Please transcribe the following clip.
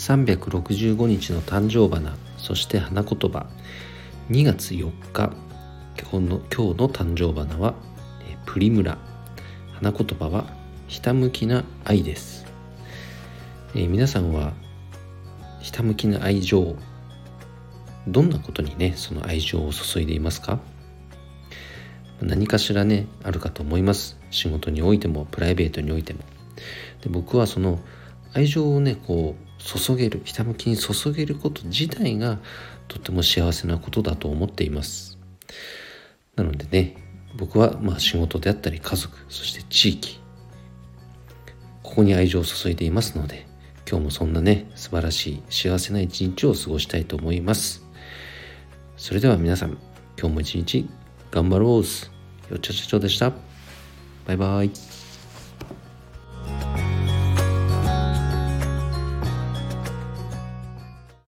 365日の誕生花そして花言葉。2月4日今日の今日の誕生花はプリムラ。花言葉はひたむきな愛です、えー、皆さんはひたむきな愛情どんなことにねその愛情を注いでいますか？何かしらねあるかと思います。仕事においてもプライベートにおいても。で僕はその愛情をねこう注げるひたむきに注げること自体がとっても幸せなことだと思っています。なのでね僕はまあ仕事であったり家族そして地域ここに愛情を注いでいますので今日もそんなね素晴らしい幸せな一日を過ごしたいと思います。それでは皆さん今日も一日頑張ろうよっちゃちゃちょでした。バイバイ。